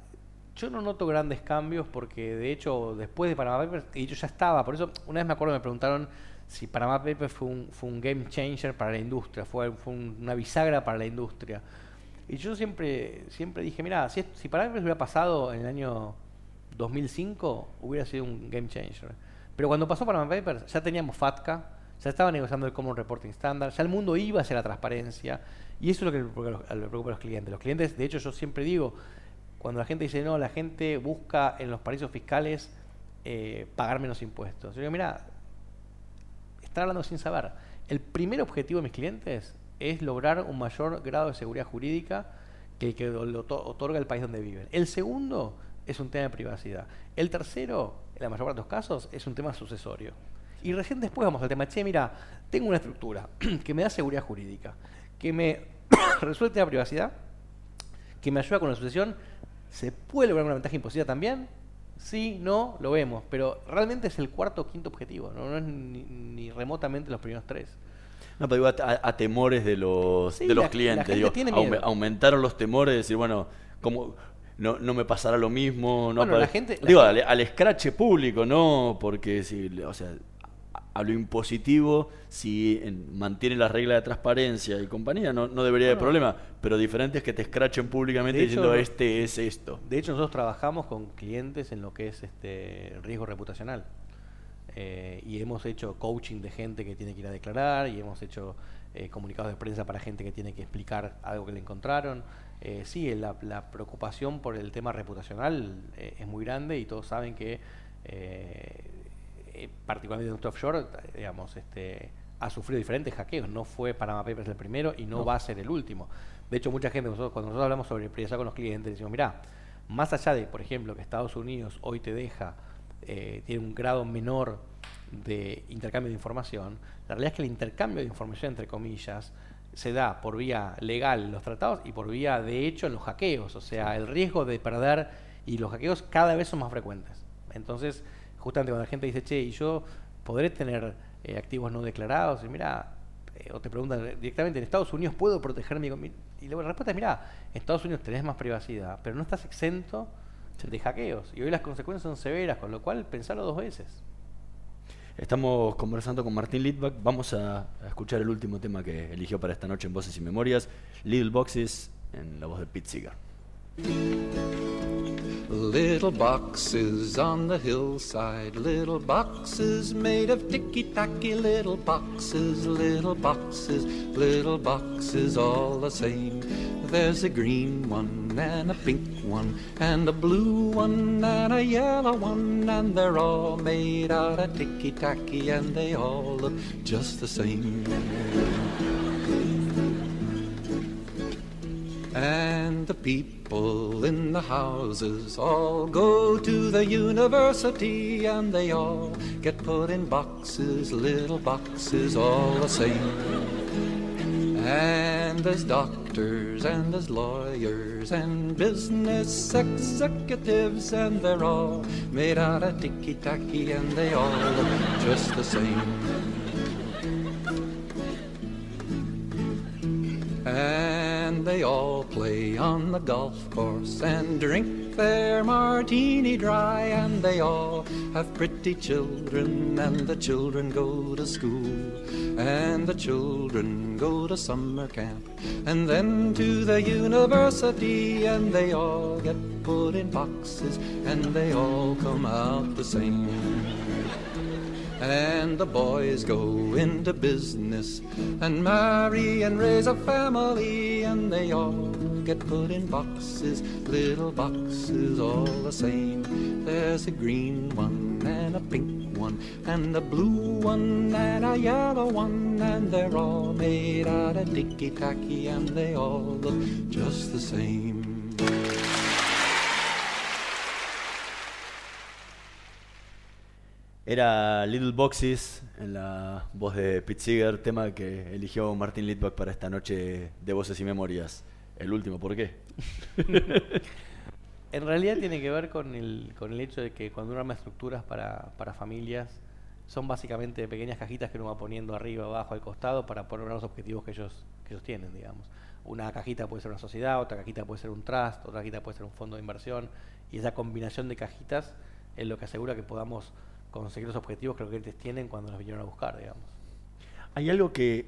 yo no noto grandes cambios porque de hecho después de Panama Papers, y yo ya estaba, por eso una vez me acuerdo me preguntaron si Panama Papers fue un, fue un game changer para la industria, fue, fue un- una bisagra para la industria. Y yo siempre, siempre dije, mira, si, si Panama Papers hubiera pasado en el año 2005, hubiera sido un game changer. Pero cuando pasó Panama Papers, ya teníamos FATCA, ya estaba negociando el Common Reporting Standard, ya el mundo iba hacia la transparencia, y eso es lo que le preocupa a los- clientes. Los clientes, de hecho, yo siempre digo, cuando la gente dice, no, la gente busca en los paraísos fiscales eh, pagar menos impuestos. Yo digo, mira, están hablando sin saber. El primer objetivo de mis clientes es lograr un mayor grado de seguridad jurídica que el que lo to- otorga el país donde viven. El segundo es un tema de privacidad. El tercero, en la mayor parte de los casos, es un tema sucesorio. Y recién después vamos al tema, che, mira, tengo una estructura que me da seguridad jurídica, que me resuelve la privacidad, que me ayuda con la sucesión, ¿se puede lograr una ventaja impositiva también? Sí, no, lo vemos, pero realmente es el cuarto o quinto objetivo, no, No es ni, ni remotamente los primeros tres. No, pero digo, a, temores de los, Sí, de los la- clientes. digo, aumentaron los temores de decir, bueno, como no, no me pasará lo mismo. No Bueno, la gente- la digo, gente- al, al escrache público, ¿no? Porque si, o sea, a, lo impositivo, si en- mantiene las reglas de transparencia y compañía, no, no debería haber Bueno. problema. Pero diferente es que te escrachen públicamente hecho, diciendo, este es esto. De hecho, nosotros trabajamos con clientes en lo que es este riesgo reputacional. Eh, y hemos hecho coaching de gente que tiene que ir a declarar, y hemos hecho eh, comunicados de prensa para gente que tiene que explicar algo que le encontraron. Eh, sí, la, la preocupación por el tema reputacional eh, es muy grande y todos saben que, eh, particularmente en nuestro offshore, digamos, este, ha sufrido diferentes hackeos. No fue Panama Papers el primero y no, va a ser el último. De hecho, mucha gente, nosotros- cuando nosotros hablamos sobre privacidad con los clientes, decimos, mira, más allá de, por ejemplo, que Estados Unidos hoy te deja, tiene un grado menor de intercambio de información, la realidad es que el intercambio de información, entre comillas, se da por vía legal en los tratados y por vía de hecho en los hackeos. O sea, el riesgo de perder y los hackeos cada vez son más frecuentes. Entonces, justamente cuando la gente dice, che, ¿y yo podré tener eh, activos no declarados? Y mira, eh, o te preguntan directamente, ¿en Estados Unidos puedo proteger mi... mi-?" Y la respuesta es, mira, en Estados Unidos tenés más privacidad, pero no estás exento de hackeos. Y hoy las consecuencias son severas, con lo cual pensalo dos veces. Estamos conversando con Martín Litvak. Vamos a, escuchar el último tema que eligió para esta noche en Voces y Memorias, Little Boxes, en la voz de Pete Seeger. Little boxes on the hillside, little boxes made of ticky tacky, little boxes, little boxes, little boxes all the same. There's a green one and a pink one and a blue one and a yellow one, and they're all made out of ticky tacky and they all look just the same. And the people in the houses all go to the university and they all get put in boxes, little boxes all the same. And there's doctors and there's lawyers and business executives and they're all made out of ticky tacky and they all look just the same. And they all play on the golf course and drink their martini dry. And they all have pretty children, and the children go to school. And the children go to summer camp, and then to the university. And they all get put in boxes, and they all come out the same. And the boys go into business and marry and raise a family, and they all get put in boxes, little boxes all the same. There's a green one and a pink one, and a blue one and a yellow one, and they're all made out of ticky tacky, and they all look just the same. Era Little Boxes en la voz de Pete Seeger, tema que eligió Martín Litvak para esta noche de Voces y Memorias. El último, ¿por qué? En realidad tiene que ver con el, con el hecho de que cuando uno arma estructuras para, para familias, son básicamente pequeñas cajitas que uno va poniendo arriba, abajo, al costado para poner los objetivos que ellos, que ellos tienen, digamos. Una cajita puede ser una sociedad, otra cajita puede ser un trust, otra cajita puede ser un fondo de inversión, y esa combinación de cajitas es lo que asegura que podamos conseguir los objetivos que los clientes tienen cuando nos vinieron a buscar, digamos. Hay algo que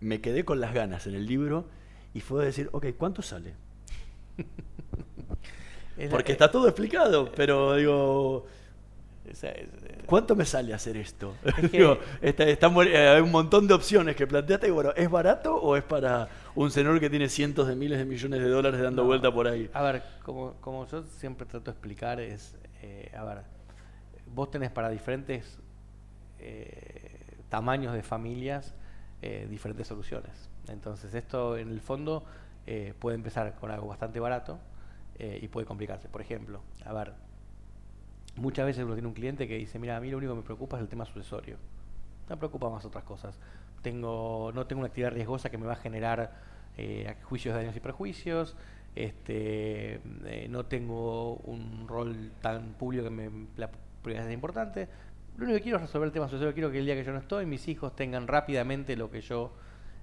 me quedé con las ganas en el libro y fue decir, ok, ¿cuánto sale? Porque está todo explicado, pero digo, ¿cuánto me sale hacer esto? Es que- Digo, está- eh, hay un montón de opciones que planteaste y bueno, ¿es barato o es para un señor que tiene cientos de miles de millones de dólares dando No. vuelta por ahí? A ver, como, como yo siempre trato de explicar, es, eh, a ver, vos tenés para diferentes eh, tamaños de familias eh, diferentes soluciones. Entonces esto en el fondo eh, puede empezar con algo bastante barato y puede complicarse. Por ejemplo, a ver, muchas veces uno tiene un cliente que dice, mira, a mí lo único que me preocupa es el tema sucesorio. No me preocupa más otras cosas. Tengo, no tengo una actividad riesgosa que me va a generar juicios de daños y perjuicios. Este, no tengo un rol tan público que me, la privacidad es importante. Lo único que quiero es resolver el tema sucesorio. Quiero que el día que yo no estoy, mis hijos tengan rápidamente lo que yo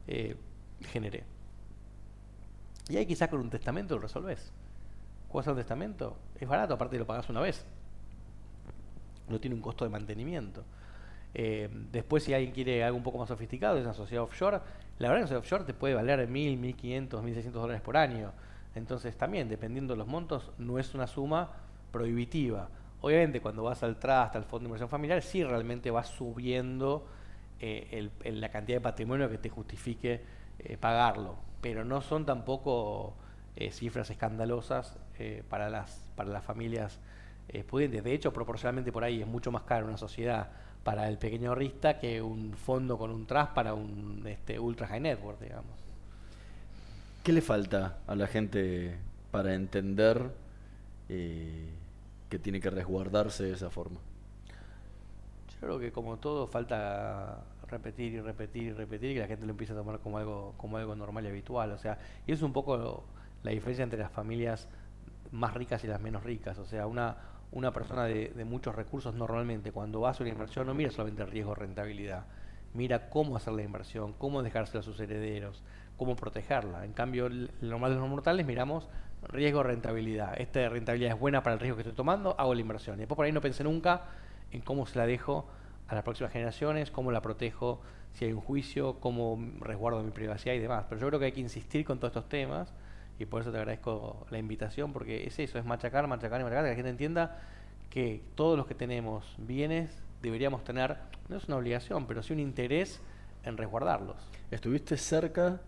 eh, generé. Y ahí quizás con un testamento lo resolves. ¿Cuál un testamento? Es barato, aparte lo pagas una vez. No tiene un costo de mantenimiento. Eh, después, si alguien quiere algo un poco más sofisticado, es una sociedad offshore. La verdad una sociedad offshore te puede valer 1.000, 1.500, 1.600 dólares por año. Entonces, también, dependiendo de los montos, no es una suma prohibitiva. Obviamente, cuando vas al trust, al fondo de inversión familiar, sí realmente vas subiendo eh, la cantidad de patrimonio que te justifique eh, pagarlo. Pero no son tampoco eh, cifras escandalosas para, las, para las familias pudientes. De hecho, proporcionalmente por ahí es mucho más caro una sociedad para el pequeño ahorrista que un fondo con un trust para un este, ultra high network, digamos. ¿Qué le falta a la gente para entender que tiene que resguardarse de esa forma? Yo creo que como todo falta repetir y repetir y repetir y que la gente lo empiece a tomar como algo, como algo normal y habitual. O sea, y es un poco lo- la diferencia entre las familias más ricas y las menos ricas. O sea, una, una persona de, de muchos recursos normalmente cuando hace una inversión no mira solamente el riesgo rentabilidad, mira cómo hacer la inversión, cómo dejársela a sus herederos, cómo protegerla. En cambio, lo normal de los mortales miramos riesgo rentabilidad. Esta rentabilidad es buena para el riesgo que estoy tomando, hago la inversión. Y después por ahí no pensé nunca en cómo se la dejo a las próximas generaciones, cómo la protejo si hay un juicio, cómo resguardo mi privacidad y demás. Pero yo creo que hay que insistir con todos estos temas y por eso te agradezco la invitación, porque es eso, es machacar, machacar y machacar, que la gente entienda que todos los que tenemos bienes deberíamos tener, no es una obligación, pero sí un interés en resguardarlos. Estuviste cerca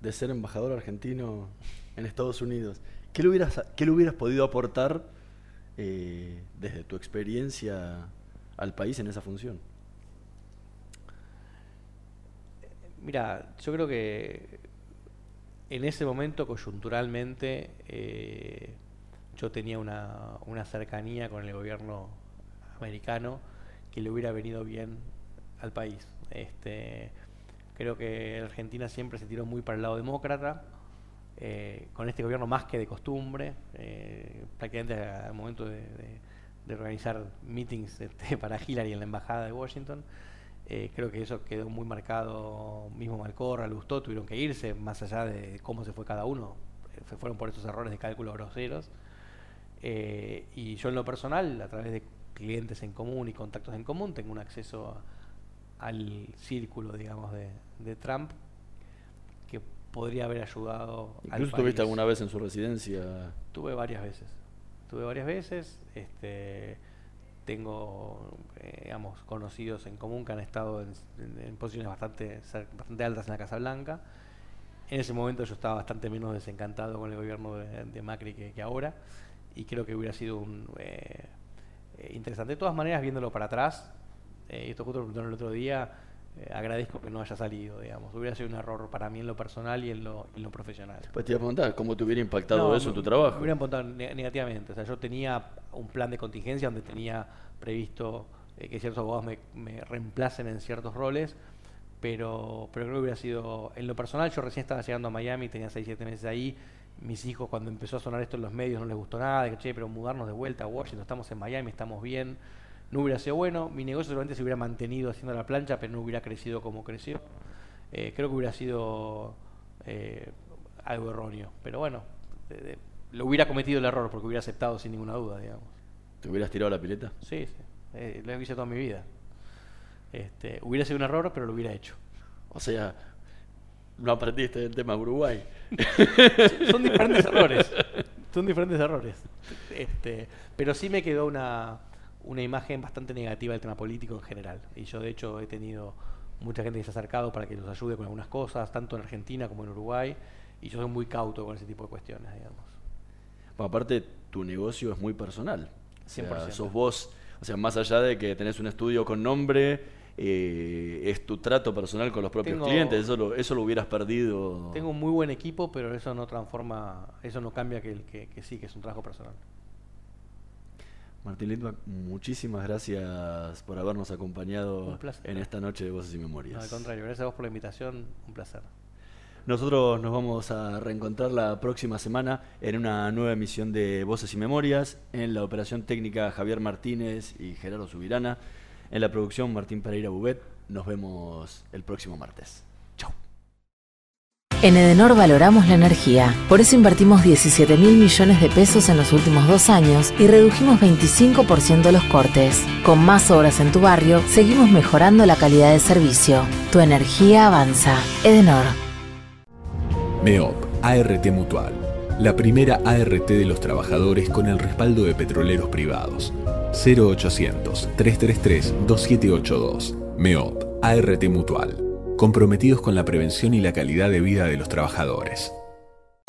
de ser embajador argentino en Estados Unidos. ¿Qué le hubieras, qué le hubieras podido aportar eh, desde tu experiencia al país en esa función? Mira, yo creo que en ese momento coyunturalmente eh, yo tenía una, una cercanía con el gobierno americano que le hubiera venido bien al país. Este, creo que Argentina siempre se tiró muy para el lado demócrata, eh, con este gobierno más que de costumbre, eh, prácticamente al momento de, organizar meetings este, para Hillary en la embajada de Washington. Eh, creo que eso quedó muy marcado, mismo Malcorra, Lustó, tuvieron que irse, más allá de cómo se fue cada uno, se fueron por esos errores de cálculo groseros. Y yo en lo personal, a través de clientes en común y contactos en común, tengo un acceso al círculo, digamos, de, Trump podría haber ayudado al Incluso estuviste país. alguna vez en su residencia. Tuve varias veces. Tuve varias veces. Este, tengo, eh, digamos, conocidos en común que han estado en, en- en posiciones bastante, bastante altas en la Casa Blanca. En ese momento yo estaba bastante menos desencantado con el gobierno de, de Macri que, que ahora. Y creo que hubiera sido un, eh, eh, interesante. De todas maneras, viéndolo para atrás, eh, esto justo lo preguntaron el otro día, eh, agradezco que no haya salido, digamos. Hubiera sido un error para mí en lo personal y en lo, en lo profesional. Pues te iba a preguntar, ¿cómo te hubiera impactado No, eso en tu trabajo? Me hubiera impactado ne- negativamente. O sea, yo tenía un plan de contingencia donde tenía previsto eh, que ciertos abogados me, me reemplacen en ciertos roles, pero, pero creo que hubiera sido, en lo personal, yo recién estaba llegando a Miami, tenía 6, 7 meses ahí. Mis hijos, cuando empezó a sonar esto en los medios, no les gustó nada. Dije, che, pero mudarnos de vuelta a Washington, estamos en Miami, estamos bien. No hubiera sido bueno. Mi negocio seguramente se hubiera mantenido haciendo la plancha, pero no hubiera crecido como creció. Eh, creo que hubiera sido eh, algo erróneo. Pero bueno, de- de- lo hubiera cometido el error porque hubiera aceptado sin ninguna duda, digamos. ¿Te hubieras tirado la pileta? Sí, sí. Eh, lo hice toda mi vida. Este, hubiera sido un error, pero lo hubiera hecho. O sea, no aprendiste del tema Uruguay. Son diferentes errores. Son diferentes errores. Este, pero sí me quedó una, una imagen bastante negativa del tema político en general. Y yo, de hecho, he tenido mucha gente que se ha acercado para que los ayude con algunas cosas, tanto en Argentina como en Uruguay. Y yo soy muy cauto con ese tipo de cuestiones, digamos. Bueno, aparte, tu negocio es muy personal. O sea, 100%. sos vos, o sea, más allá de que tenés un estudio con nombre, eh, es tu trato personal con los propios Tengo- clientes. Eso lo, eso lo hubieras perdido. Tengo un muy buen equipo, pero eso no transforma, eso no cambia que, que, que sí, que es un trabajo personal. Martín Litvak, muchísimas gracias por habernos acompañado en esta noche de Voces y Memorias. No, al contrario, gracias a vos por la invitación, un placer. Nosotros nos vamos a reencontrar la próxima semana en una nueva emisión de Voces y Memorias. En la operación técnica Javier Martínez y Gerardo Subirana. En la producción Martín Pereira Bubet. Nos vemos el próximo martes. En Edenor valoramos la energía, por eso invertimos 17 mil millones de pesos en los últimos dos años y redujimos 25% los cortes. Con más obras en tu barrio, seguimos mejorando la calidad de servicio. Tu energía avanza. Edenor. MEOP, ART Mutual. La primera ART de los trabajadores con el respaldo de petroleros privados. 0800-333-2782. MEOP, ART Mutual. Comprometidos con la prevención y la calidad de vida de los trabajadores.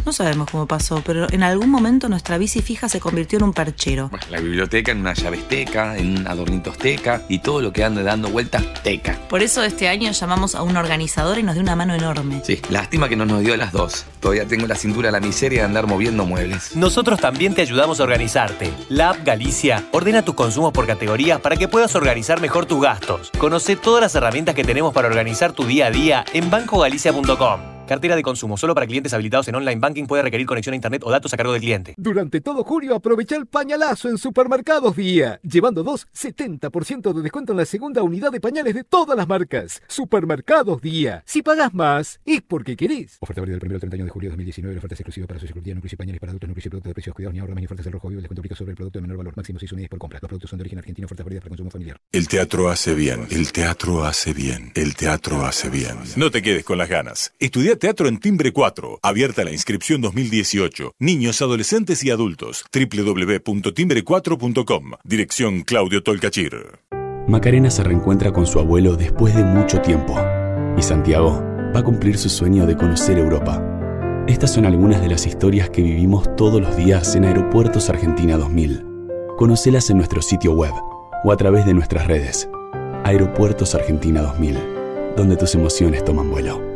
No sabemos cómo pasó, pero en algún momento nuestra bici fija se convirtió en un perchero. La biblioteca en una llave teca, en adornitos teca y todo lo que ande dando vueltas teca. Por eso este año llamamos a un organizador y nos dio una mano enorme. Sí, lástima que no nos dio las dos. Todavía tengo la cintura a la miseria de andar moviendo muebles. Nosotros también te ayudamos a organizarte. La app Galicia ordena tus consumos por categorías para que puedas organizar mejor tus gastos. Conoce todas las herramientas que tenemos para organizar tu día a día en bancogalicia.com. Cartera de consumo solo para clientes habilitados en online banking puede requerir conexión a internet o datos a cargo del cliente. Durante todo julio aprovecha el pañalazo en Supermercados Día, llevando dos 70% de descuento en la segunda unidad de pañales de todas las marcas. Supermercados Día. Si pagas más, es porque querés. Oferta válida del 1 al 31 de julio de 2019. La oferta es exclusiva para socios Club Nucleus y pañales para adultos, Nucleus y productos de precios cuidados ni ahorro, más ni ofertas del rojo vivo. El descuento aplica sobre el producto de menor valor. Máximo 6 unidades por compra. Los productos son de origen argentino. Ofertas válidas para consumo familiar. El teatro hace bien, el teatro hace bien, el teatro hace bien. No te quedes con las ganas. Estudia teatro en Timbre 4. Abierta la inscripción 2018. Niños, adolescentes y adultos. www.timbre4.com. Dirección Claudio Tolcachir. Macarena se reencuentra con su abuelo después de mucho tiempo. Y Santiago va a cumplir su sueño de conocer Europa. Estas son algunas de las historias que vivimos todos los días en Aeropuertos Argentina 2000. Conocelas en nuestro sitio web o a través de nuestras redes. Aeropuertos Argentina 2000, donde tus emociones toman vuelo.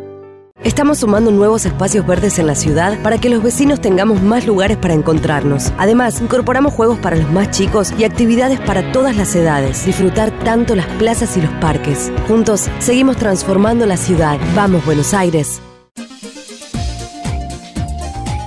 Estamos sumando nuevos espacios verdes en la ciudad para que los vecinos tengamos más lugares para encontrarnos. Además, incorporamos juegos para los más chicos y actividades para todas las edades. Disfrutar tanto las plazas y los parques. Juntos, seguimos transformando la ciudad. Vamos, Buenos Aires.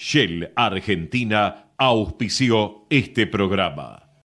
Shell Argentina auspició este programa.